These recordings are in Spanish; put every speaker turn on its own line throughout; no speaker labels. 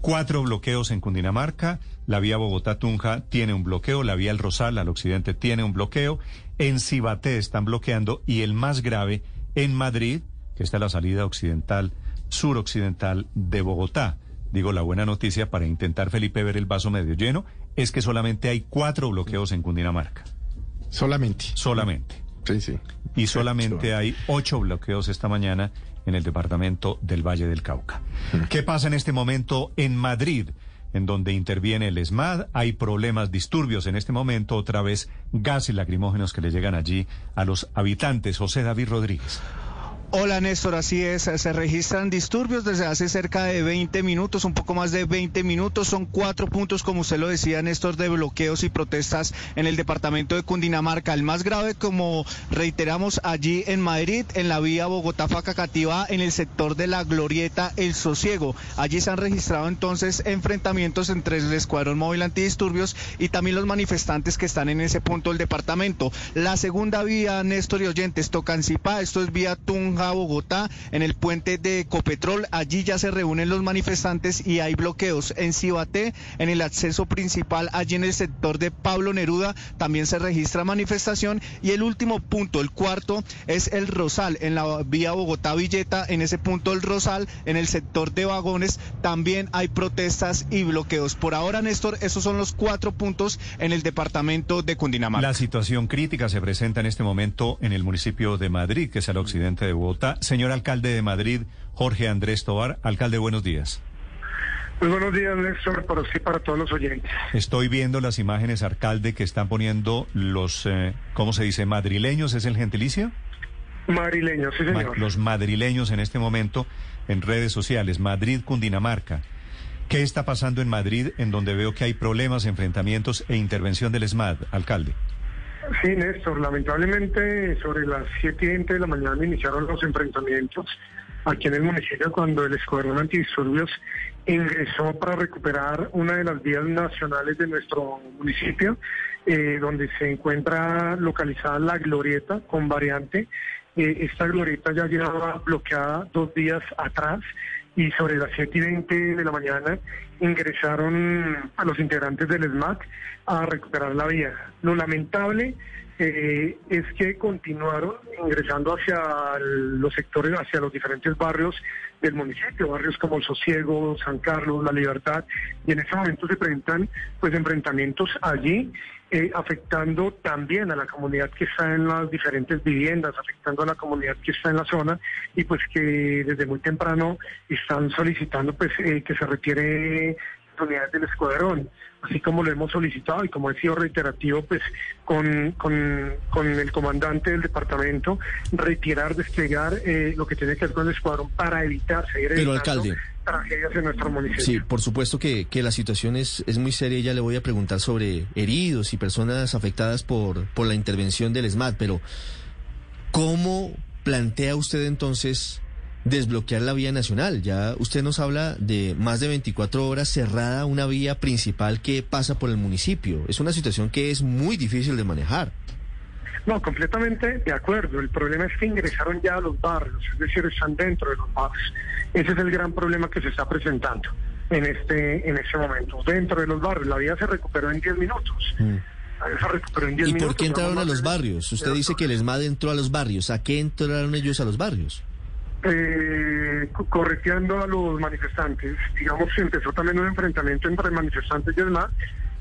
cuatro bloqueos en Cundinamarca. La vía Bogotá-Tunja tiene un bloqueo, la vía El Rosal al occidente tiene un bloqueo, en Cibaté están bloqueando y el más grave en Madrid, que está a la salida occidental, suroccidental de Bogotá. Digo, la buena noticia para intentar, Felipe, ver el vaso medio lleno, es que solamente hay cuatro bloqueos en Cundinamarca.
Solamente.
Solamente.
Sí, sí.
Y solamente hay ocho bloqueos esta mañana en el departamento del Valle del Cauca. ¿Qué pasa en este momento en Madrid? En donde interviene el ESMAD, hay problemas, disturbios en este momento, otra vez gas y lacrimógenos que le llegan allí a los habitantes. José David Rodríguez.
Hola Néstor, así es, se registran disturbios desde hace cerca de 20 minutos, un poco más de 20 minutos, son cuatro puntos, como usted lo decía Néstor, de bloqueos y protestas en el departamento de Cundinamarca. El más grave, como reiteramos, allí en Madrid, en la vía Bogotá-Facacativa, en el sector de la Glorieta El Sosiego. Allí se han registrado entonces enfrentamientos entre el Escuadrón Móvil Antidisturbios y también los manifestantes que están en ese punto del departamento. La segunda vía, Néstor y oyentes, Tocancipá, esto es vía Tunja a Bogotá, en el puente de Copetrol. Allí ya se reúnen los manifestantes y hay bloqueos. En Cibaté, en el acceso principal, allí en el sector de Pablo Neruda, también se registra manifestación. Y el último punto, el cuarto, es el Rosal, en la vía Bogotá-Villeta, en ese punto el Rosal, en el sector de vagones, también hay protestas y bloqueos. Por ahora, Néstor, esos son los cuatro puntos en el departamento de Cundinamarca.
La situación crítica se presenta en este momento en el municipio de Madrid, que es al occidente de Bogotá. Señor alcalde de Madrid, Jorge Andrés Tobar. Alcalde, buenos días.
Muy buenos días, Néstor, para usted para todos los oyentes.
Estoy viendo las imágenes, alcalde, que están poniendo los, eh, ¿cómo se dice? ¿Madrileños es el gentilicio?
Madrileños, sí, señor.
Ma los madrileños en este momento en redes sociales, Madrid, Cundinamarca. ¿Qué está pasando en Madrid, en donde veo que hay problemas, enfrentamientos e intervención del ESMAD, alcalde?
Sí, Néstor, lamentablemente sobre las 7 y 20 de la mañana iniciaron los enfrentamientos aquí en el municipio cuando el Escuadrón Antidisturbios ingresó para recuperar una de las vías nacionales de nuestro municipio, eh, donde se encuentra localizada la glorieta con variante. Esta glorieta ya llevaba bloqueada dos días atrás y sobre las 7 y 20 de la mañana ingresaron a los integrantes del SMAC a recuperar la vía. Lo lamentable eh, es que continuaron ingresando hacia los sectores, hacia los diferentes barrios del municipio, barrios como el Sosiego, San Carlos, La Libertad, y en este momento se presentan pues enfrentamientos allí eh, afectando también a la comunidad que está en las diferentes viviendas, afectando a la comunidad que está en la zona y pues que desde muy temprano están solicitando pues eh, que se retire unidades del escuadrón, así como lo hemos solicitado y como he sido reiterativo pues con, con, con el comandante del departamento, retirar, desplegar eh, lo que tiene que ver con el escuadrón para evitar seguir
Pero alcalde
tragedias en nuestro municipio.
Sí, por supuesto que, que la situación es, es muy seria. Ya le voy a preguntar sobre heridos y personas afectadas por, por la intervención del SMAT, pero ¿cómo plantea usted entonces desbloquear la vía nacional? Ya usted nos habla de más de 24 horas cerrada una vía principal que pasa por el municipio. Es una situación que es muy difícil de manejar.
No, completamente de acuerdo. El problema es que ingresaron ya a los barrios, es decir, están dentro de los barrios. Ese es el gran problema que se está presentando en este en este momento. Dentro de los barrios, la vía se recuperó en 10 minutos.
Mm.
Se recuperó en 10
¿Y
minutos.
por qué entraron a los barrios? Usted dice que el ESMAD entró a los barrios. ¿A qué entraron ellos a los barrios?
eh, co- correteando a los manifestantes. Digamos, se empezó también un enfrentamiento entre manifestantes y demás.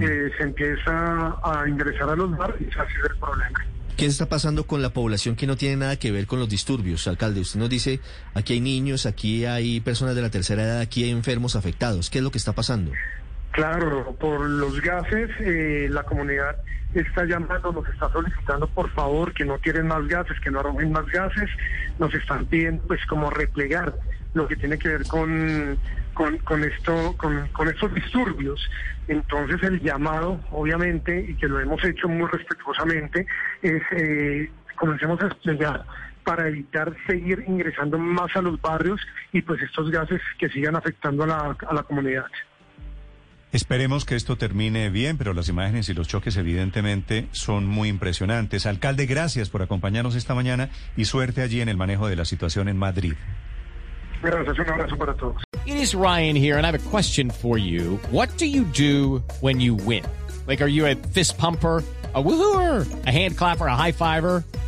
Eh, se empieza a ingresar a los barrios ha sido el problema.
¿Qué está pasando con la población que no tiene nada que ver con los disturbios, alcalde? Usted nos dice, aquí hay niños, aquí hay personas de la tercera edad, aquí hay enfermos afectados. ¿Qué es lo que está pasando?
Claro, por los gases, eh, la comunidad está llamando, nos está solicitando por favor que no tiren más gases, que no arrojen más gases, nos están pidiendo pues como replegar lo que tiene que ver con, con, esto, con, con estos disturbios. Entonces el llamado, obviamente, y que lo hemos hecho muy respetuosamente, es eh, comencemos a desplegar para evitar seguir ingresando más a los barrios y pues estos gases que sigan afectando a la, a la comunidad.
Esperemos que esto termine bien, pero las imágenes y los choques evidentemente son muy impresionantes. Alcalde, gracias por acompañarnos esta mañana y suerte allí en el manejo de la situación en Madrid.
Gracias, un abrazo para todos.
It is Ryan here and I have a question for you. What do you do when you win? Like, are you a fist pumper? a woohooer, a hand clapper, a high fiver.